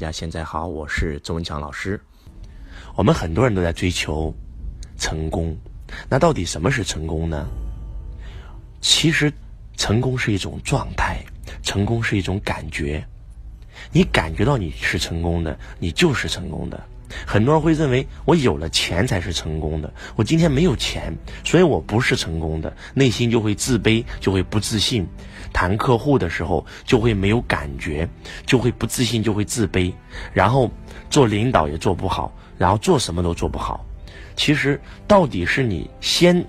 大家现在好，我是周文强老师。我们很多人都在追求成功，那到底什么是成功呢？其实，成功是一种状态，成功是一种感觉。你感觉到你是成功的，你就是成功的。很多人会认为我有了钱才是成功的，我今天没有钱，所以我不是成功的，内心就会自卑，就会不自信。谈客户的时候就会没有感觉，就会不自信，就会自卑，然后做领导也做不好，然后做什么都做不好。其实到底是你先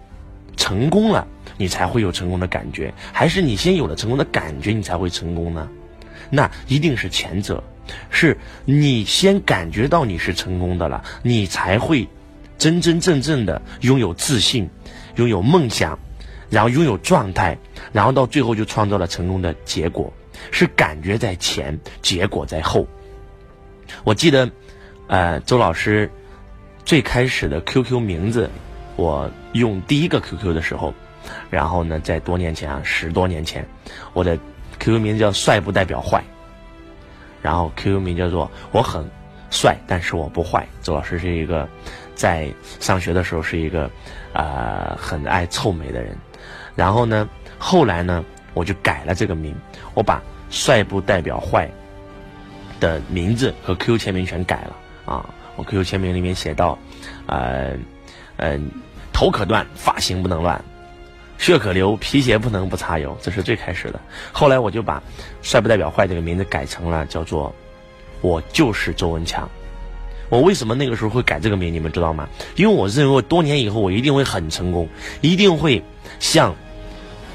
成功了，你才会有成功的感觉，还是你先有了成功的感觉，你才会成功呢？那一定是前者，是你先感觉到你是成功的了，你才会真真正正的拥有自信，拥有梦想。然后拥有状态，然后到最后就创造了成功的结果，是感觉在前，结果在后。我记得，呃，周老师最开始的 QQ 名字，我用第一个 QQ 的时候，然后呢，在多年前啊，十多年前，我的 QQ 名字叫“帅不代表坏”，然后 QQ 名叫做“我很帅，但是我不坏”。周老师是一个在上学的时候是一个啊很爱臭美的人。然后呢，后来呢，我就改了这个名，我把“帅不代表坏”的名字和 QQ 签名全改了啊。我 QQ 签名里面写到，呃，嗯，头可断，发型不能乱，血可流，皮鞋不能不擦油，这是最开始的。后来我就把“帅不代表坏”这个名字改成了叫做“我就是周文强”。我为什么那个时候会改这个名？你们知道吗？因为我认为我多年以后我一定会很成功，一定会像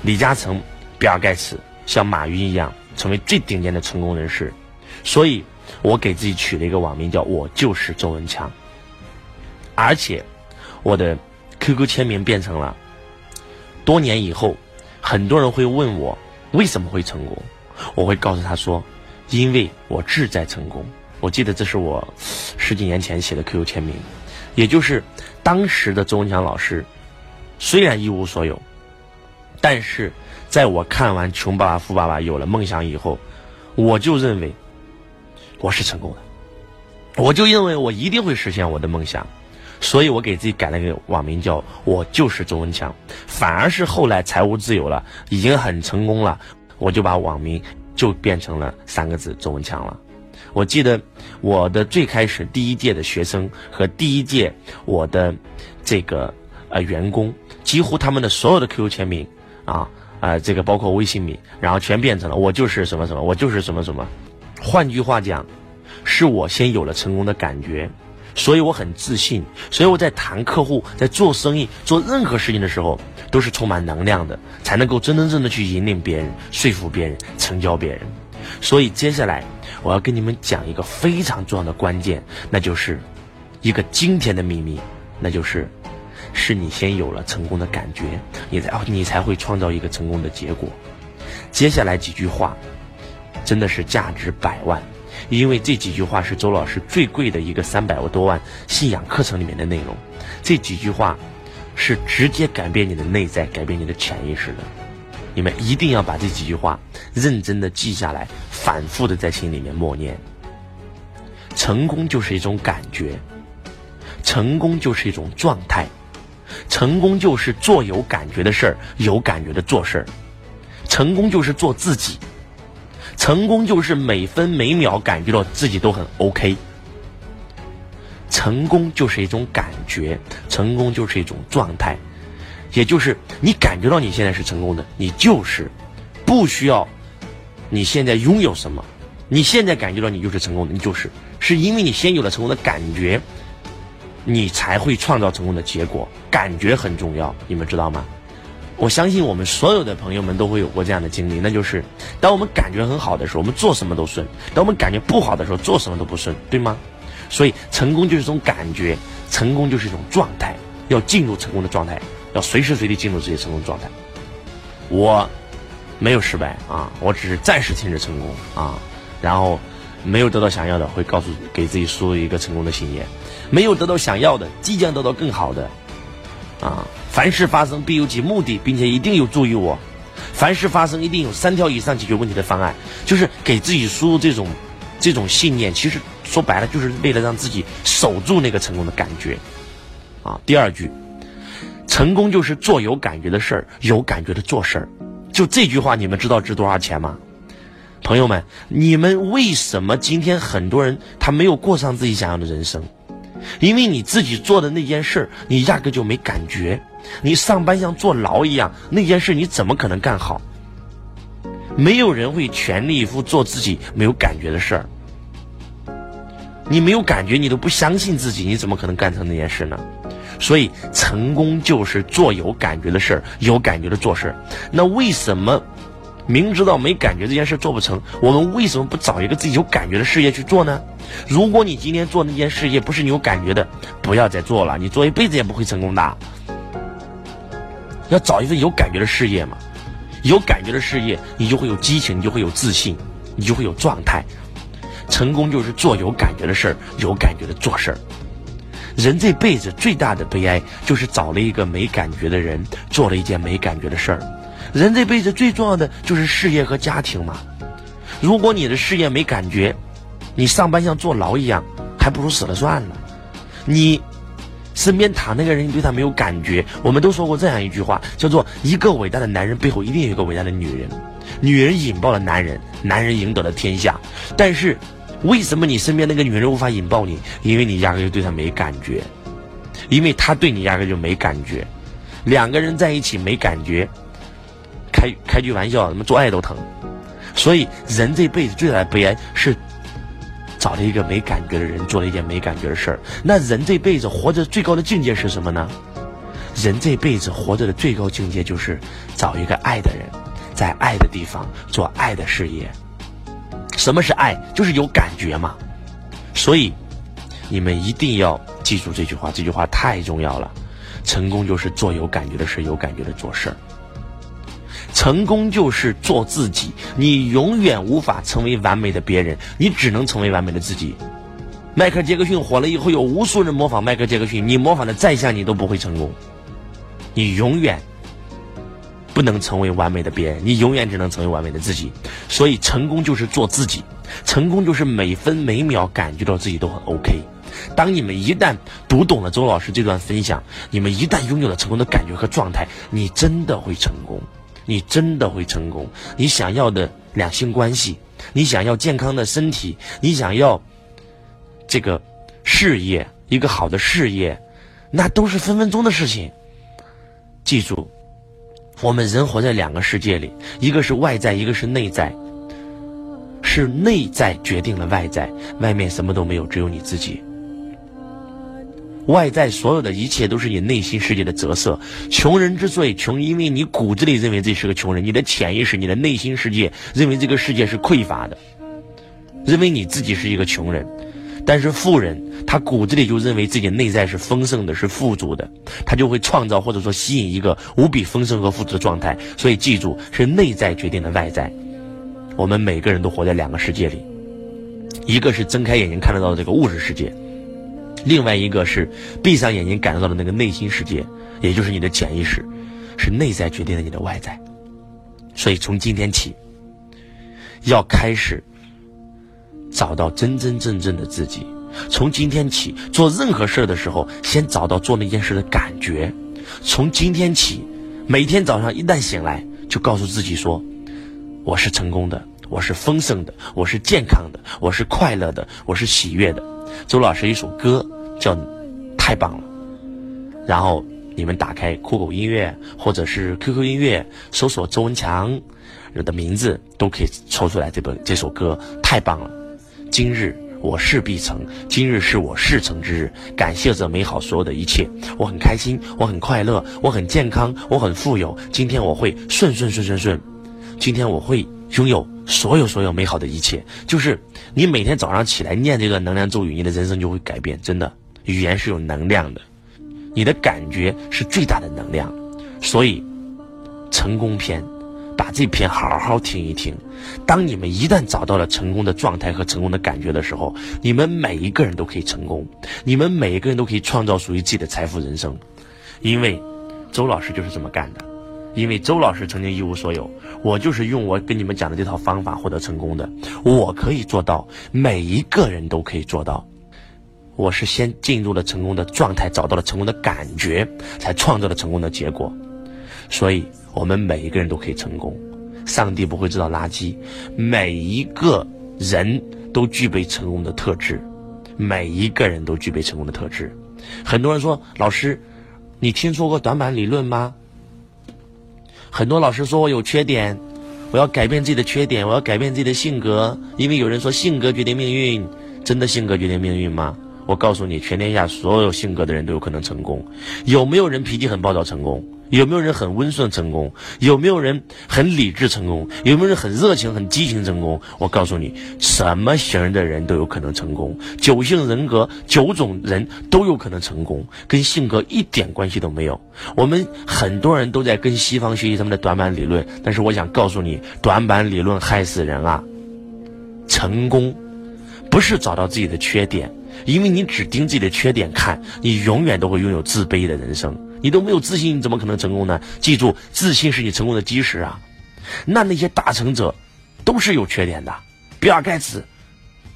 李嘉诚、比尔盖茨、像马云一样成为最顶尖的成功人士。所以，我给自己取了一个网名，叫我就是周文强。而且，我的 QQ 签名变成了。多年以后，很多人会问我为什么会成功，我会告诉他说，因为我志在成功。我记得这是我十几年前写的 QQ 签名，也就是当时的周文强老师，虽然一无所有，但是在我看完《穷爸爸富爸爸》有了梦想以后，我就认为我是成功的，我就认为我一定会实现我的梦想，所以我给自己改了个网名，叫我就是周文强。反而是后来财务自由了，已经很成功了，我就把网名就变成了三个字周文强了。我记得我的最开始第一届的学生和第一届我的这个呃员工，几乎他们的所有的 QQ 签名啊啊，这个包括微信名，然后全变成了我就是什么什么，我就是什么什么。换句话讲，是我先有了成功的感觉，所以我很自信，所以我在谈客户、在做生意、做任何事情的时候，都是充满能量的，才能够真真正正的去引领别人、说服别人、成交别人。所以接下来我要跟你们讲一个非常重要的关键，那就是一个惊天的秘密，那就是是你先有了成功的感觉，你才你才会创造一个成功的结果。接下来几句话真的是价值百万，因为这几句话是周老师最贵的一个三百多万信仰课程里面的内容。这几句话是直接改变你的内在、改变你的潜意识的。你们一定要把这几句话认真的记下来，反复的在心里面默念。成功就是一种感觉，成功就是一种状态，成功就是做有感觉的事儿，有感觉的做事儿，成功就是做自己，成功就是每分每秒感觉到自己都很 OK。成功就是一种感觉，成功就是一种状态。也就是你感觉到你现在是成功的，你就是不需要你现在拥有什么，你现在感觉到你就是成功的，你就是是因为你先有了成功的感觉，你才会创造成功的结果。感觉很重要，你们知道吗？我相信我们所有的朋友们都会有过这样的经历，那就是当我们感觉很好的时候，我们做什么都顺；当我们感觉不好的时候，做什么都不顺，对吗？所以成功就是一种感觉，成功就是一种状态，要进入成功的状态。要随时随地进入自己成功状态。我没有失败啊，我只是暂时停止成功啊，然后没有得到想要的，会告诉给自己输入一个成功的信念。没有得到想要的，即将得到更好的啊！凡事发生必有其目的，并且一定有助于我。凡事发生一定有三条以上解决问题的方案，就是给自己输入这种。这种信念，其实说白了就是为了让自己守住那个成功的感觉。啊，第二句，成功就是做有感觉的事儿，有感觉的做事儿。就这句话，你们知道值多少钱吗？朋友们，你们为什么今天很多人他没有过上自己想要的人生？因为你自己做的那件事，你压根就没感觉。你上班像坐牢一样，那件事你怎么可能干好？没有人会全力以赴做自己没有感觉的事儿。你没有感觉，你都不相信自己，你怎么可能干成那件事呢？所以，成功就是做有感觉的事儿，有感觉的做事儿。那为什么明知道没感觉这件事做不成，我们为什么不找一个自己有感觉的事业去做呢？如果你今天做那件事业不是你有感觉的，不要再做了，你做一辈子也不会成功的。要找一份有感觉的事业嘛，有感觉的事业，你就会有激情，你就会有自信，你就会有状态。成功就是做有感觉的事儿，有感觉的做事儿。人这辈子最大的悲哀，就是找了一个没感觉的人，做了一件没感觉的事儿。人这辈子最重要的就是事业和家庭嘛。如果你的事业没感觉，你上班像坐牢一样，还不如死了算了。你。身边躺那个人，你对他没有感觉。我们都说过这样一句话，叫做“一个伟大的男人背后一定有一个伟大的女人”。女人引爆了男人，男人赢得了天下。但是，为什么你身边那个女人无法引爆你？因为你压根就对她没感觉，因为她对你压根就没感觉。两个人在一起没感觉，开开句玩笑，怎么做爱都疼。所以，人这辈子最大的悲哀是。找了一个没感觉的人，做了一件没感觉的事儿。那人这辈子活着最高的境界是什么呢？人这辈子活着的最高境界就是找一个爱的人，在爱的地方做爱的事业。什么是爱？就是有感觉嘛。所以，你们一定要记住这句话，这句话太重要了。成功就是做有感觉的事，有感觉的做事儿。成功就是做自己，你永远无法成为完美的别人，你只能成为完美的自己。迈克尔·杰克逊火了以后，有无数人模仿迈克尔·杰克逊，你模仿的再像，你都不会成功。你永远不能成为完美的别人，你永远只能成为完美的自己。所以，成功就是做自己，成功就是每分每秒感觉到自己都很 OK。当你们一旦读懂了周老师这段分享，你们一旦拥有了成功的感觉和状态，你真的会成功。你真的会成功。你想要的两性关系，你想要健康的身体，你想要这个事业，一个好的事业，那都是分分钟的事情。记住，我们人活在两个世界里，一个是外在，一个是内在。是内在决定了外在，外面什么都没有，只有你自己。外在所有的一切都是你内心世界的折射。穷人之所以穷，因为你骨子里认为自己是个穷人，你的潜意识、你的内心世界认为这个世界是匮乏的，认为你自己是一个穷人。但是富人，他骨子里就认为自己内在是丰盛的，是富足的，他就会创造或者说吸引一个无比丰盛和富足的状态。所以记住，是内在决定了外在。我们每个人都活在两个世界里，一个是睁开眼睛看得到的这个物质世界。另外一个是闭上眼睛感受到的那个内心世界，也就是你的潜意识，是内在决定了你的外在。所以从今天起，要开始找到真真正正的自己。从今天起做任何事儿的时候，先找到做那件事的感觉。从今天起，每天早上一旦醒来，就告诉自己说：“我是成功的，我是丰盛的，我是健康的，我是快乐的，我是喜悦的。”周老师一首歌。叫太棒了，然后你们打开酷狗音乐或者是 QQ 音乐，搜索周文强的名字，都可以抽出来这本这首歌，太棒了。今日我事必成，今日是我事成之日，感谢这美好所有的一切，我很开心，我很快乐，我很健康，我很富有。今天我会顺顺顺顺顺，今天我会拥有所有所有美好的一切。就是你每天早上起来念这个能量咒语，你的人生就会改变，真的。语言是有能量的，你的感觉是最大的能量，所以成功篇，把这篇好好听一听。当你们一旦找到了成功的状态和成功的感觉的时候，你们每一个人都可以成功，你们每一个人都可以创造属于自己的财富人生，因为周老师就是这么干的。因为周老师曾经一无所有，我就是用我跟你们讲的这套方法获得成功的。我可以做到，每一个人都可以做到。我是先进入了成功的状态，找到了成功的感觉，才创造了成功的结果。所以，我们每一个人都可以成功。上帝不会制造垃圾，每一个人都具备成功的特质，每一个人都具备成功的特质。很多人说，老师，你听说过短板理论吗？很多老师说我有缺点，我要改变自己的缺点，我要改变自己的性格，因为有人说性格决定命运，真的性格决定命运吗？我告诉你，全天下所有性格的人都有可能成功。有没有人脾气很暴躁成功？有没有人很温顺成功？有没有人很理智成功？有没有人很热情、很激情成功？我告诉你，什么型的人都有可能成功。九型人格，九种人都有可能成功，跟性格一点关系都没有。我们很多人都在跟西方学习他们的短板理论，但是我想告诉你，短板理论害死人啊！成功不是找到自己的缺点。因为你只盯自己的缺点看，你永远都会拥有自卑的人生。你都没有自信，你怎么可能成功呢？记住，自信是你成功的基石啊！那那些大成者，都是有缺点的，比尔盖茨，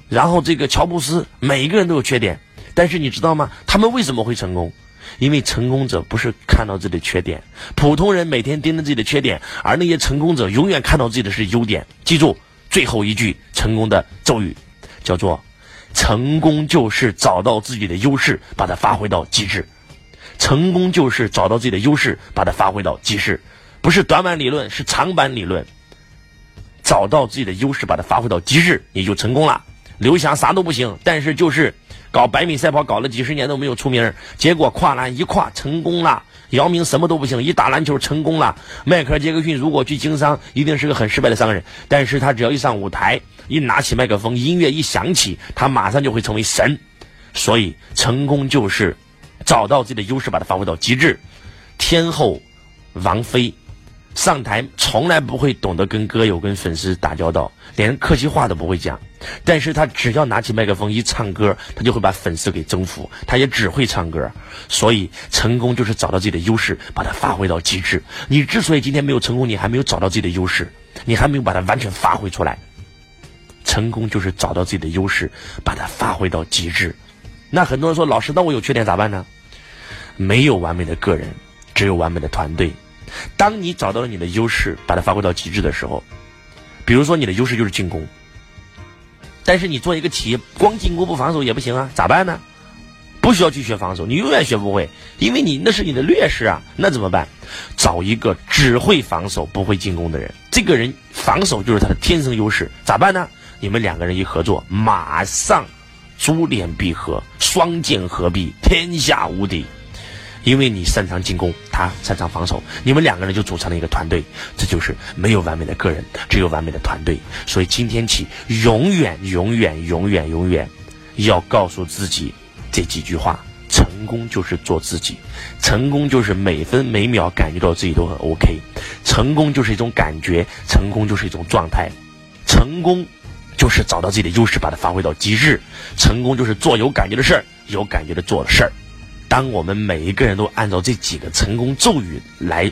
然后这个乔布斯，每一个人都有缺点。但是你知道吗？他们为什么会成功？因为成功者不是看到自己的缺点，普通人每天盯着自己的缺点，而那些成功者永远看到自己的是优点。记住最后一句成功的咒语，叫做。成功就是找到自己的优势，把它发挥到极致。成功就是找到自己的优势，把它发挥到极致。不是短板理论，是长板理论。找到自己的优势，把它发挥到极致，你就成功了。刘翔啥都不行，但是就是搞百米赛跑搞了几十年都没有出名，结果跨栏一跨成功了。姚明什么都不行，一打篮球成功了。迈克尔·杰克逊如果去经商，一定是个很失败的商人。但是他只要一上舞台，一拿起麦克风，音乐一响起，他马上就会成为神。所以，成功就是找到自己的优势，把它发挥到极致。天后王菲。上台从来不会懂得跟歌友、跟粉丝打交道，连客气话都不会讲。但是他只要拿起麦克风一唱歌，他就会把粉丝给征服。他也只会唱歌，所以成功就是找到自己的优势，把它发挥到极致。你之所以今天没有成功，你还没有找到自己的优势，你还没有把它完全发挥出来。成功就是找到自己的优势，把它发挥到极致。那很多人说，老师，那我有缺点咋办呢？没有完美的个人，只有完美的团队。当你找到了你的优势，把它发挥到极致的时候，比如说你的优势就是进攻，但是你做一个企业光进攻不防守也不行啊，咋办呢？不需要去学防守，你永远学不会，因为你那是你的劣势啊。那怎么办？找一个只会防守不会进攻的人，这个人防守就是他的天生优势，咋办呢？你们两个人一合作，马上珠联璧合，双剑合璧，天下无敌。因为你擅长进攻，他擅长防守，你们两个人就组成了一个团队。这就是没有完美的个人，只有完美的团队。所以今天起，永远、永远、永远、永远，要告诉自己这几句话：成功就是做自己，成功就是每分每秒感觉到自己都很 OK，成功就是一种感觉，成功就是一种状态，成功就是找到自己的优势，把它发挥到极致，成功就是做有感觉的事儿，有感觉的做的事儿。当我们每一个人都按照这几个成功咒语来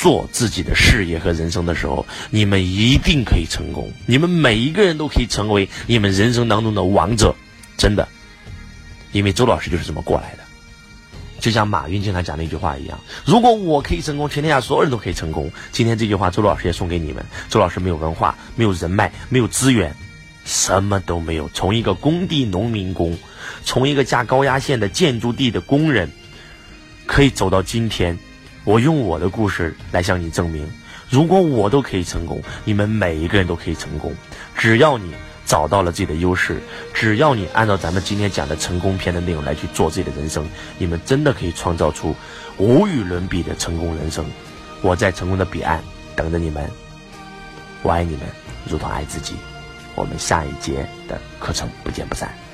做自己的事业和人生的时候，你们一定可以成功。你们每一个人都可以成为你们人生当中的王者，真的。因为周老师就是这么过来的。就像马云经常讲的一句话一样：“如果我可以成功，全天下所有人都可以成功。”今天这句话，周老师也送给你们。周老师没有文化，没有人脉，没有资源。什么都没有，从一个工地农民工，从一个架高压线的建筑地的工人，可以走到今天。我用我的故事来向你证明，如果我都可以成功，你们每一个人都可以成功。只要你找到了自己的优势，只要你按照咱们今天讲的成功篇的内容来去做自己的人生，你们真的可以创造出无与伦比的成功人生。我在成功的彼岸等着你们，我爱你们，如同爱自己。我们下一节的课程不见不散。